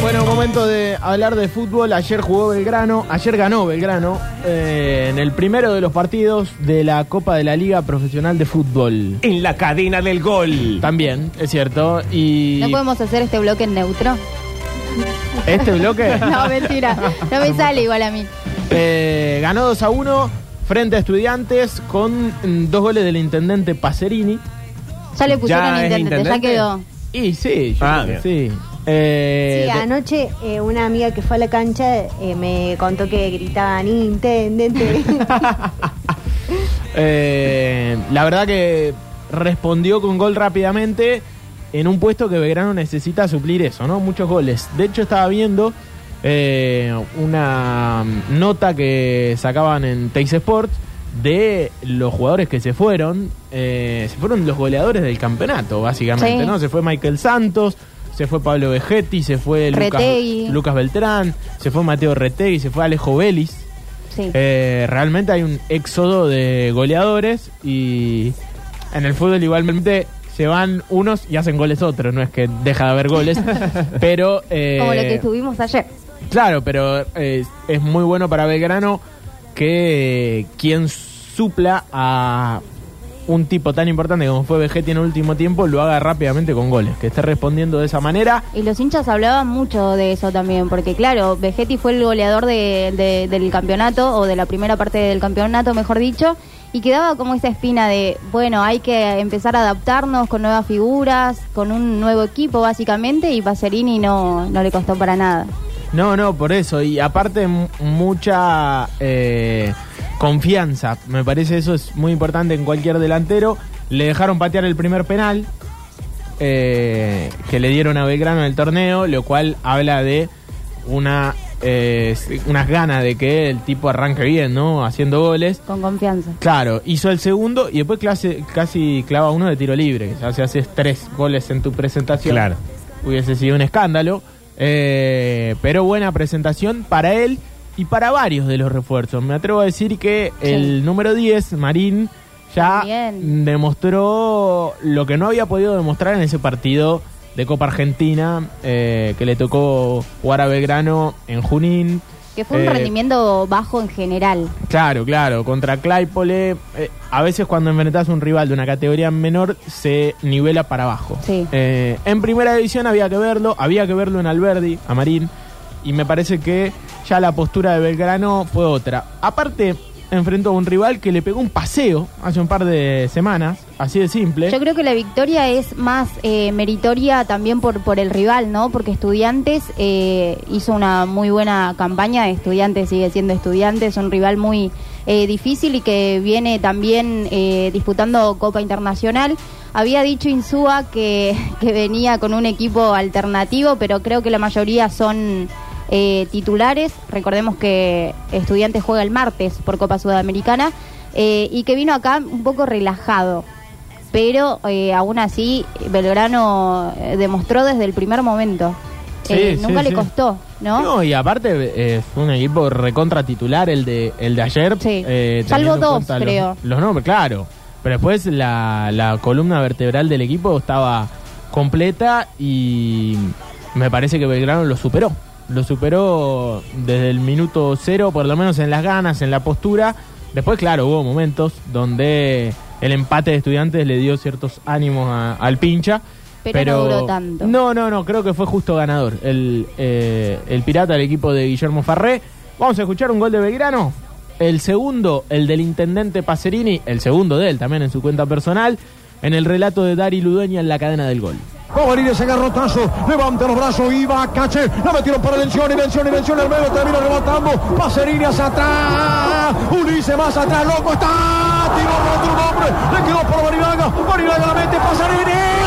Bueno, momento de hablar de fútbol. Ayer jugó Belgrano, ayer ganó Belgrano eh, en el primero de los partidos de la Copa de la Liga Profesional de Fútbol. En la cadena del gol. También, es cierto. Y ¿No podemos hacer este bloque en neutro? este bloque No, mentira. No me sale igual a mí. eh, ganó 2 a 1 frente a Estudiantes con mm, dos goles del intendente Pacerini. Ya le pusieron ¿Ya intendente, ya quedó. Y sí, yo Ah, creo que sí. Eh, Sí, de- anoche eh, una amiga que fue a la cancha eh, me contó que gritaban intendente. Eh, la verdad que respondió con gol rápidamente en un puesto que Belgrano necesita suplir eso, ¿no? Muchos goles. De hecho, estaba viendo eh, una nota que sacaban en Teis Sports de los jugadores que se fueron. Eh, se fueron los goleadores del campeonato, básicamente, Sí. ¿no? Se fue Michael Santos. Se fue Pablo Vegetti, se fue Lucas, Beltrán, se fue Mateo Retegui, se fue Alejo Vélez. Sí. Eh, realmente hay un éxodo de goleadores y en el fútbol igualmente se van unos y hacen goles otros, no es que deja de haber goles, pero... eh, Como lo que tuvimos ayer. Claro, pero eh, es muy bueno para Belgrano que quien supla a un tipo tan importante como fue Vegetti en el último tiempo lo haga rápidamente con goles, que esté respondiendo de esa manera. Y los hinchas hablaban mucho de eso también, porque claro, Vegetti fue el goleador de- de- del campeonato, o de la primera parte del campeonato, mejor dicho, y quedaba como esa espina de, bueno, hay que empezar a adaptarnos con nuevas figuras, con un nuevo equipo básicamente, y Pacerini no, no le costó para nada. No, no, por eso. Y aparte mucha eh, confianza. Me parece eso es muy importante en cualquier delantero. Le dejaron patear el primer penal eh, que le dieron a Belgrano en el torneo, lo cual habla de una eh, unas ganas de que el tipo arranque bien, ¿no? Haciendo goles. Con confianza. Claro, hizo el segundo y después clase- casi clava uno de tiro libre. Ya si haces tres goles en tu presentación, Claro. hubiese sido un escándalo. Eh, pero buena presentación para él y para varios de los refuerzos. Me atrevo a decir que Sí. el número 10, Marín, ya demostró lo que no había podido demostrar en ese partido de Copa Argentina eh, que le tocó jugar a Belgrano en Junín. Que fue un Eh, rendimiento bajo en general. Claro, claro, contra Claypole, eh, a veces cuando enfrentas a un rival de una categoría menor se nivela para abajo. Sí. Eh, en primera división había que verlo, había que verlo en Alberdi, a Marín, y me parece que ya la postura de Belgrano fue otra. Aparte, enfrentó a un rival que le pegó un paseo hace un par de semanas, así de simple. Yo creo que la victoria es más eh, meritoria también por, por el rival, ¿no? Porque Estudiantes eh, hizo una muy buena campaña, Estudiantes sigue siendo Estudiantes, un rival muy eh, difícil y que viene también eh, disputando Copa Internacional. Había dicho Insúa que, que venía con un equipo alternativo, pero creo que la mayoría son eh, titulares. Recordemos que Estudiantes juega el martes por Copa Sudamericana eh, y que vino acá un poco relajado. Pero eh, aún así, Belgrano eh, demostró desde el primer momento. Sí, Eh, sí, nunca le costó, ¿no? No, y aparte fue un equipo recontra titular el de, el de ayer. Salvo dos, cuenta los- creo. Los, nombres, claro. Pero después la, la columna vertebral del equipo estaba completa y me parece que Belgrano lo superó. Lo superó desde el minuto cero, por lo menos en las ganas, en la postura. Después, claro, hubo momentos donde el empate de estudiantes le dio ciertos ánimos a- al pincha. Pero no duró tanto. No, no, no, creo que fue justo ganador. El, eh, el pirata del equipo de Guillermo Farré. Vamos a escuchar un gol de Belgrano. El segundo, el del intendente Pacerini, el segundo de él también en su cuenta personal, en el relato de Dari Ludueña en la cadena del gol. Va a venir ese garrotazo, levanta los brazos y va Cache, la metieron para Lencioni, Lencioni, Lencioni, el medio termina rematando, Pacerini hacia atrás, Ulises más atrás, loco está, tiró otro hombre, le quedó por Marinaga, Marinaga la mete, Pacerini.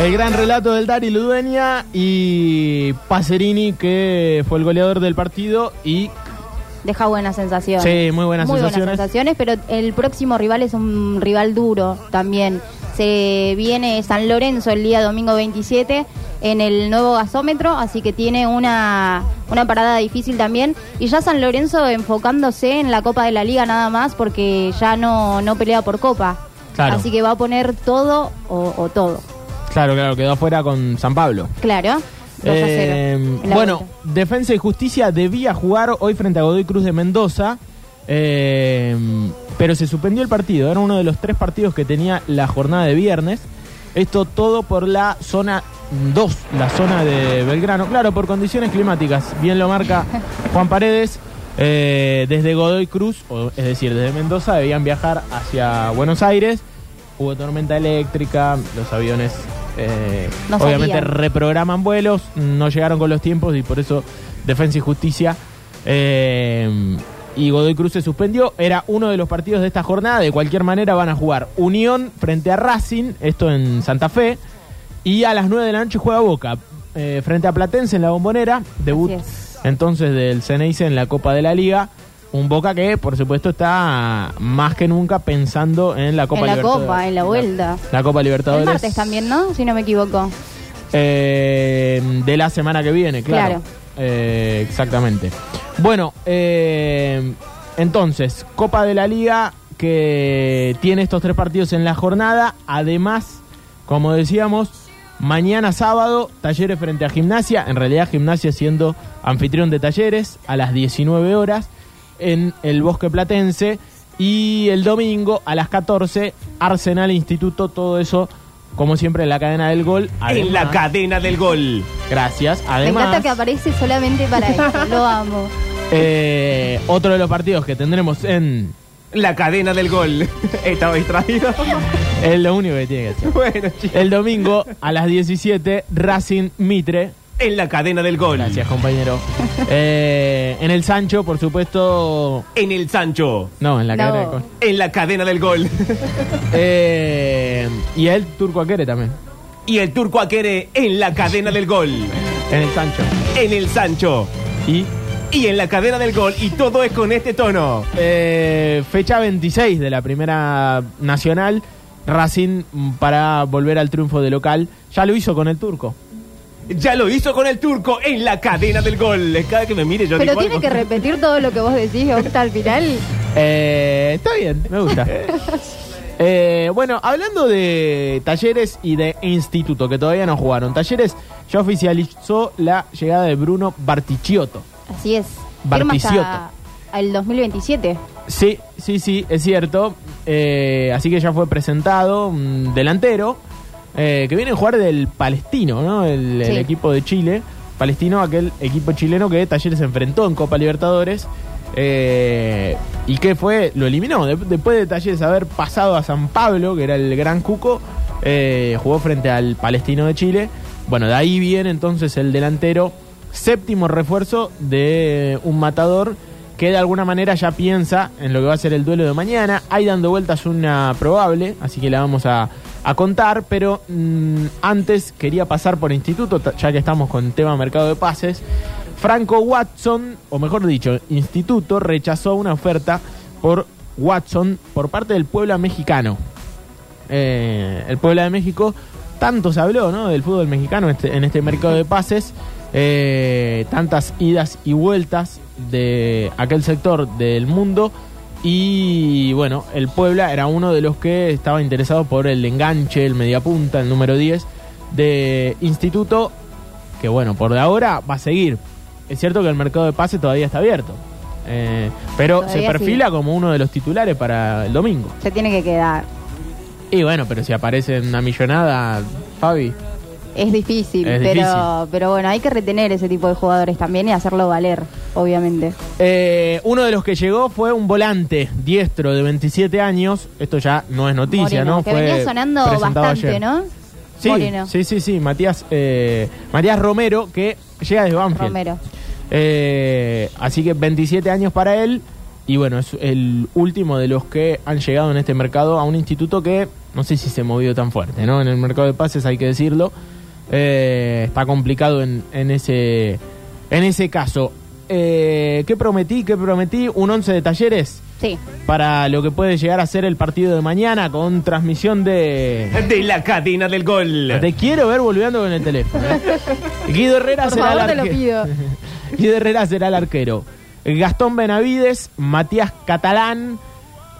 El gran relato del Dari Ludueña y Pacerini, que fue el goleador del partido y Deja buenas sensaciones. Sí, muy buenas sensaciones. buenas sensaciones, pero el próximo rival es un rival duro también. Se viene San Lorenzo el día domingo 27 en el nuevo gasómetro, así que tiene una, una parada difícil también. Y ya San Lorenzo enfocándose en la Copa de la Liga nada más porque ya no, no pelea por Copa. Claro. Así que va a poner todo o, o todo. claro, claro, quedó afuera con San Pablo. Claro. 2 a 0 Eh, en la bueno, vuelta. Defensa y Justicia debía jugar hoy frente a Godoy Cruz de Mendoza, eh, pero se suspendió el partido. Era uno de los tres partidos que tenía la jornada de viernes. Esto todo por la zona 2, la zona de Belgrano. Claro, por condiciones climáticas. Bien lo marca Juan Paredes. Eh, desde Godoy Cruz, o, es decir, desde Mendoza, debían viajar hacia Buenos Aires. Hubo tormenta eléctrica, los aviones eh, No obviamente salían. reprograman vuelos, no llegaron con los tiempos y por eso Defensa y Justicia eh, y Godoy Cruz se suspendió. Era uno de los partidos de esta jornada. De cualquier manera van a jugar Unión frente a Racing, esto en Santa Fe. Y a las 9 de la noche juega Boca eh, frente a Platense en la Bombonera. Debut. Entonces del Ceneice en la Copa de la Liga. Un Boca que, por supuesto, está más que nunca pensando en la Copa En la Libertadores. Copa, en la vuelta. La Copa Libertadores. El martes también, ¿no? Si no me equivoco. Eh, de la semana que viene, claro. Claro. Eh, exactamente. Bueno, eh, entonces, Copa de la Liga que tiene estos tres partidos en la jornada. Además, como decíamos, mañana sábado, Talleres frente a Gimnasia. En realidad, Gimnasia siendo anfitrión de Talleres a las 19 horas en el Bosque Platense. Y el domingo a las 14, Arsenal Instituto, todo eso, como siempre, en la cadena del gol. En la cadena del gol. Gracias. Me Además, encanta que aparece solamente para eso. Lo amo. eh, otro de los partidos que tendremos en. La cadena del gol. Estaba distraído. Es lo único que tiene que hacer. bueno, chicos. El domingo a las 17, Racing Mitre. En la cadena del gol. Gracias, compañero. Eh, en el Sancho, por supuesto. En el Sancho. No, en la No. cadena del gol. En la cadena del gol. Eh, y el Turco Aquere también. y el turco Aquere en la cadena del gol. En el Sancho. En el Sancho. Y Y en la cadena del gol. Y todo es con este tono. eh, fecha 26 de la Primera Nacional. Racing para volver al triunfo de local. Ya lo hizo con el Turco. Ya lo hizo con el turco en la cadena del gol. Cada que me mire yo Pero digo tiene algo. que repetir todo lo que vos decís, Octa, al final. Eh, está bien, me gusta. Eh, bueno, hablando de talleres y de instituto, que todavía no jugaron. Talleres ya oficializó la llegada de Bruno Barticciotto. Así es. Hasta el 2027. Sí, sí, sí, es cierto. Eh, así que ya fue presentado un delantero eh, que viene a jugar del Palestino, ¿no? El, equipo de Chile. Palestino, aquel equipo chileno que Talleres se enfrentó en Copa Libertadores. eh, y que fue, lo eliminó. De- después de Talleres haber pasado a San Pablo, que era el gran cuco, eh, jugó frente al Palestino de Chile. Bueno, de ahí viene entonces el delantero, séptimo refuerzo de un matador que de alguna manera ya piensa en lo que va a ser el duelo de mañana. Hay dando vueltas una probable, así que la vamos a, contar, pero mm, antes quería pasar por instituto, ya que estamos con tema mercado de pases. Franco Watson, o mejor dicho, Instituto rechazó una oferta por Watson por parte del pueblo mexicano. Eh, el pueblo de México, tanto se habló ¿no? del fútbol mexicano este- en este mercado de pases, eh, tantas idas y vueltas de aquel sector del mundo. Y bueno, el Puebla era uno de los que estaba interesado por el enganche, el mediapunta, el número 10 de Instituto, que bueno, por de ahora va a seguir. Es cierto que el mercado de pases todavía está abierto, eh, pero se perfila como uno de los titulares para el domingo. Se tiene que quedar. Y bueno, pero si aparece una millonada, Fabi. Es difícil, Es pero, difícil. pero bueno, hay que retener ese tipo de jugadores también y hacerlo valer, obviamente. Eh, uno de los que llegó fue un volante diestro de 27 años. Esto ya no es noticia, Moreno, ¿no? que Fue venía sonando bastante, ayer. ¿no? Sí, Moreno. sí, sí, sí. Matías, eh, Matías Romero, que llega de Banfield. Romero. Eh, así que 27 años para él. Y bueno, es el último de los que han llegado en este mercado a un instituto que no sé si se movió tan fuerte, ¿no? En el mercado de pases hay que decirlo. Eh, está complicado en, en ese en ese caso. Eh, ¿Qué prometí? ¿Qué prometí? Un 11 de talleres Sí. para lo que puede llegar a ser el partido de mañana con transmisión de... De la cadena del gol. Te quiero ver volviendo con el teléfono. ¿eh? Guido Herrera Por será favor, el te lo arque- pido. Guido Herrera será el arquero. Gastón Benavides, Matías Catalán,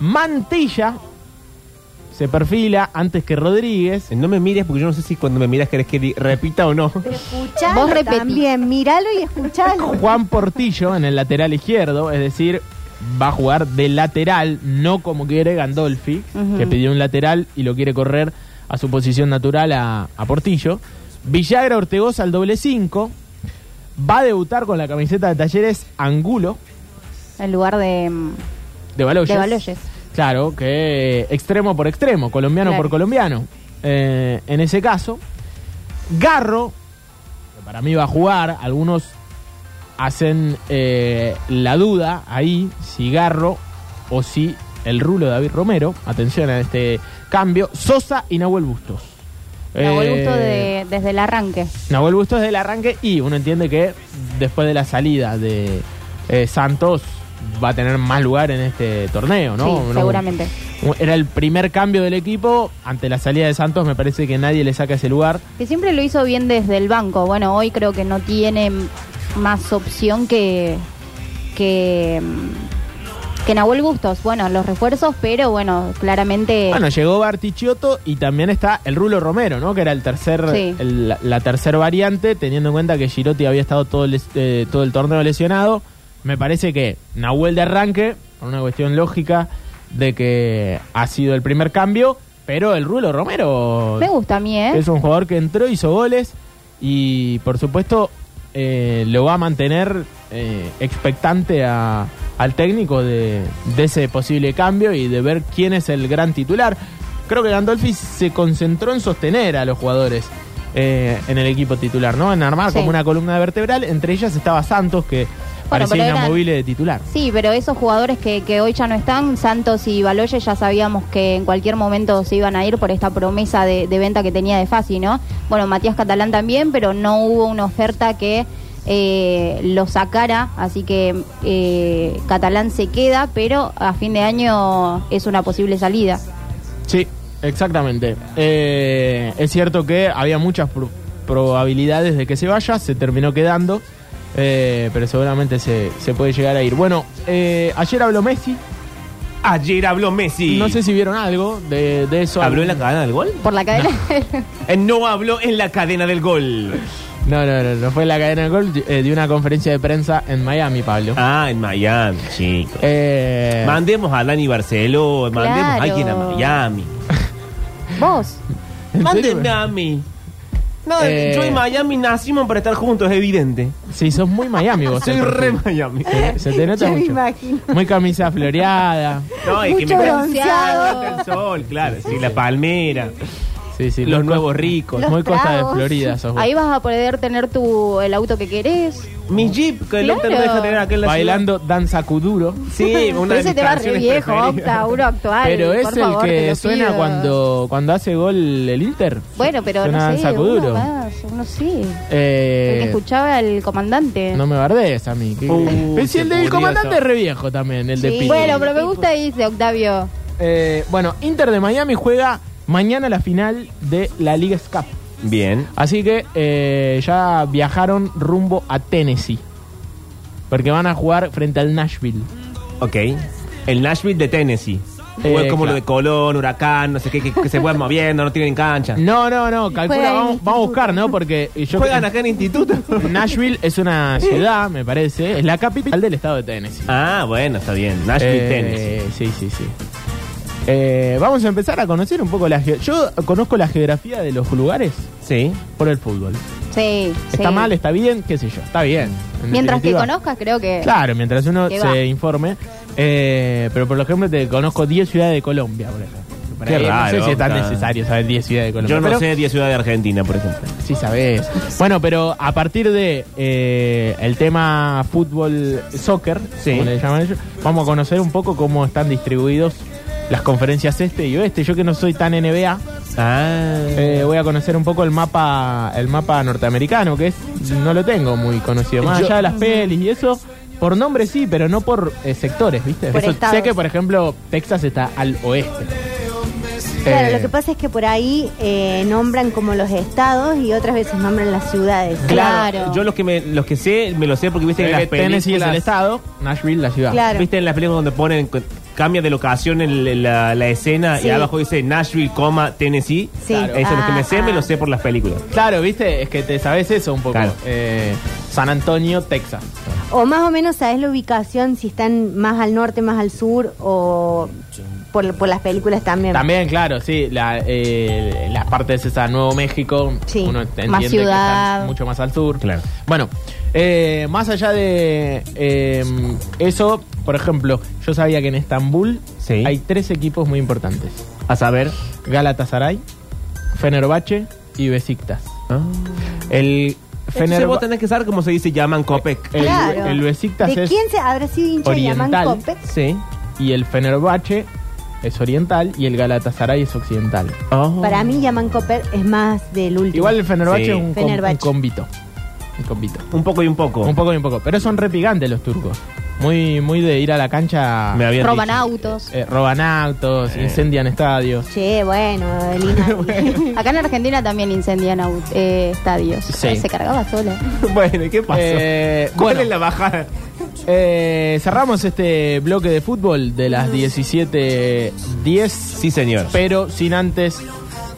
Mantilla se perfila antes que Rodríguez. No me mires porque yo no sé si cuando me miras querés que repita o no. Escuchalo Vos repetí. también, míralo y escuchalo. Juan Portillo en el lateral izquierdo, es decir, va a jugar de lateral, no como quiere Gandolfi, que pidió un lateral y lo quiere correr a su posición natural a, a Portillo. Villagra Ortegoza al doble 5. Va a debutar con la camiseta de talleres Angulo En lugar de, de Baloyes. de Baloyes. Claro, que extremo por extremo, colombiano Claro. por colombiano. Eh, en ese caso, Garro, que para mí va a jugar, algunos hacen eh, la duda ahí si Garro o si el rulo de David Romero. Atención a este cambio. Sosa y Nahuel Bustos. Nahuel Eh, Gusto de, desde el arranque. Nahuel Bustos desde el arranque y uno entiende que después de la salida de eh, Santos va a tener más lugar en este torneo, ¿no? Sí, No- seguramente. Era el primer cambio del equipo. Ante la salida de Santos me parece que nadie le saca ese lugar. Que siempre lo hizo bien desde el banco. Bueno, hoy creo que no tiene más opción que que que Nahuel Bustos. Bueno, los refuerzos, pero bueno, claramente Bueno, llegó Bartichiotto y también está el Rulo Romero, ¿no? Que era el tercer, Sí. el- la, la tercer variante, teniendo en cuenta que Girotti había estado todo el, eh, todo el torneo lesionado. Me parece que Nahuel de arranque, por una cuestión lógica de que ha sido el primer cambio, pero el Rulo Romero me gusta a mí, ¿eh? es un jugador que entró, hizo goles y por supuesto eh, lo va a mantener eh, expectante a- al técnico de, de ese posible cambio y de ver quién es el gran titular. Creo que Gandolfi se concentró en sostener a los jugadores eh, en el equipo titular, ¿no? En armar Sí. como una columna vertebral. Entre ellas estaba Santos, que Bueno, pero eran- inamovible de titular. Sí, pero esos jugadores que, que hoy ya no están, Santos y Baloyes, ya sabíamos que en cualquier momento se iban a ir por esta promesa de, de venta que tenía de Fasi, ¿no? Bueno, Matías Catalán también, pero no hubo una oferta que eh, lo sacara, así que eh, Catalán se queda, pero a fin de año es una posible salida. Sí, exactamente. Eh, es cierto que había muchas pro- probabilidades de que se vaya, se terminó quedando, eh, pero seguramente se, se puede llegar a ir. Bueno, eh, ayer habló Messi, Ayer habló Messi. no sé si vieron algo de, de eso. ¿Habló en la cadena del gol? Por la cadena. Eh, no habló en la cadena del gol. No, no, no, no fue en la cadena de gol, eh, de una conferencia de prensa en Miami, Pablo. Ah, en Miami, chicos. Eh, Mandemos a Dani Barceló, mandemos a alguien a Miami. Vos. Mándenme a mí. No, Eh. yo y Miami nacimos para estar juntos, es evidente. Sí, sos muy Miami vos. Soy el re perfil. Miami. Se, se te nota Ya me mucho. imagino. Muy camisa floreada. No, que Mucho me bronceado. el sol, claro. Sí, la palmera, Sí, sí. los nuevos co- ricos. Los Muy costa de tragos. Florida sos vos. Ahí vas a poder tener tu el auto que querés. Mi jeep, que el Claro. Octa no deja tener acá en la Bailando danza kuduro. ciudad. Sí, una Pero de ese mis te va re canciones viejo, preferidas. Octa, uno actual. Pero es por el favor, te que lo suena pido. cuando, cuando hace gol el Inter. Bueno, pero Suena no sé, danza uno kuduro. más, uno sí. El Eh, que escuchaba al comandante. no me bardees a mí. que- Uh, Pero si el del comandante es re viejo también, el de Sí. Bueno, pero me gusta dice Octavio. Eh, bueno, Inter de Miami juega mañana la final de la Liga Cup. Bien. Así que eh, ya viajaron rumbo a Tennessee. Porque van a jugar frente al Nashville. Ok. El Nashville de Tennessee. Eh, O es como claro. lo de Colón, Huracán, no sé qué, que, que se van moviendo, no tienen cancha. No, no, no, calcula, vamos, a buscar, ¿no? Porque yo ¿Juegan acá en instituto? Nashville es una ciudad, me parece, es la capital del estado de Tennessee. ah, bueno, está bien. Nashville, Eh, Tennessee. Sí, sí, sí. Eh, vamos a empezar a conocer un poco la ge- Yo conozco la geografía de los lugares Sí. por el fútbol. Sí, Está sí. mal, está bien, qué sé yo, está bien. En Mientras que definitiva. conozcas, creo que. Claro, mientras uno Que se va. informe. Eh, pero por ejemplo, te conozco 10 ciudades de Colombia, por ejemplo. Por Qué ahí raro, No sé si es tan necesario saber 10 ciudades de Colombia. Yo no pero sé 10 ciudades de Argentina, por ejemplo. Sí sabes. Bueno, pero a partir de eh, el tema fútbol, soccer, Sí. como le llaman ellos, vamos a conocer un poco cómo están distribuidos las conferencias este y oeste. Yo que no soy tan NBA, Ah. eh, voy a conocer un poco el mapa, el mapa norteamericano, que es no lo tengo muy conocido. Más Yo- allá de las pelis y eso, por nombre sí, pero no por eh, sectores, ¿viste? Por Eso- estados. sé que, por ejemplo, Texas está al oeste. Claro, Eh, lo que pasa es que por ahí eh, nombran como los estados y otras veces nombran las ciudades. Claro. Yo los que me, los que sé, me lo sé porque viste en las películas. Tennessee es el estado, Nashville la ciudad. Claro. Viste en las películas donde ponen cambia de locación el- la, la escena Sí. y abajo dice Nashville, coma, Tennessee. Sí. Eso es lo que me sé, Ah, me lo ah. sé por las películas. Claro, viste, es que te sabes eso un poco. Claro. Eh, San Antonio, Texas. O más o menos sabes la ubicación, si están más al norte, más al sur, o por, por las películas también. También, claro, sí, la, eh, las partes esa Nuevo México, Sí. uno Más entiende que ciudad. están mucho más al sur. Claro. Bueno, eh, más allá de eh, eso, por ejemplo, yo sabía que en Estambul Sí. hay tres equipos muy importantes. A saber. Galatasaray, Fenerbahce y Besiktas. Ah. El Entonces vos Fenerbahce... tenés que saber cómo se dice Yaman Kopek. El, Claro. el Besiktas ¿De es quién se habrá sido hincha de Yaman oriental. Kopek? Sí. y el Fenerbahce es oriental y el Galatasaray es occidental. Oh. Para mí Yaman Kopek es más del último. Igual el Fenerbahce Sí. es un, com- Fenerbahce. un combito. Un combito. Un poco y un poco. Un poco y un poco. Pero son repigantes los turcos. Muy, muy de ir a la cancha. Me habían Roban dicho. autos. eh, roban autos, Eh. incendian estadios. Che, bueno, Lina. Acá en Argentina también incendian aut- eh, estadios. Sí. Se cargaba sola. bueno, ¿y ¿qué pasó? Eh, ¿Cuál bueno. es la bajada? Eh, cerramos este bloque de fútbol de las 17.10. Sí, señor. Pero sin antes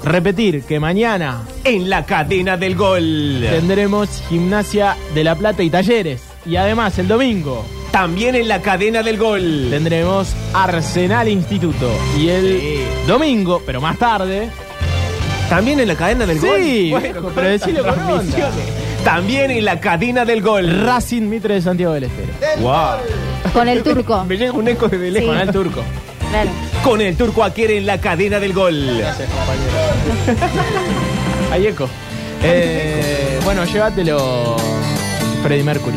repetir que mañana En la cadena del gol. tendremos gimnasia de La Plata y talleres. Y además el domingo También en la cadena del gol. tendremos Arsenal Instituto. Y el Sí. domingo, pero más tarde, También en la cadena del Sí, gol. viejo, pero decilo con onda. transmisiones. También en la cadena del gol. Racing Mitre de Santiago del Estero. Wow. Con el turco. Me llega un eco de lejos. Con el turco. Claro. Con el turco Aquere en la cadena del gol. Hay eco. Eh, bueno, llévatelo, Freddy Mercury.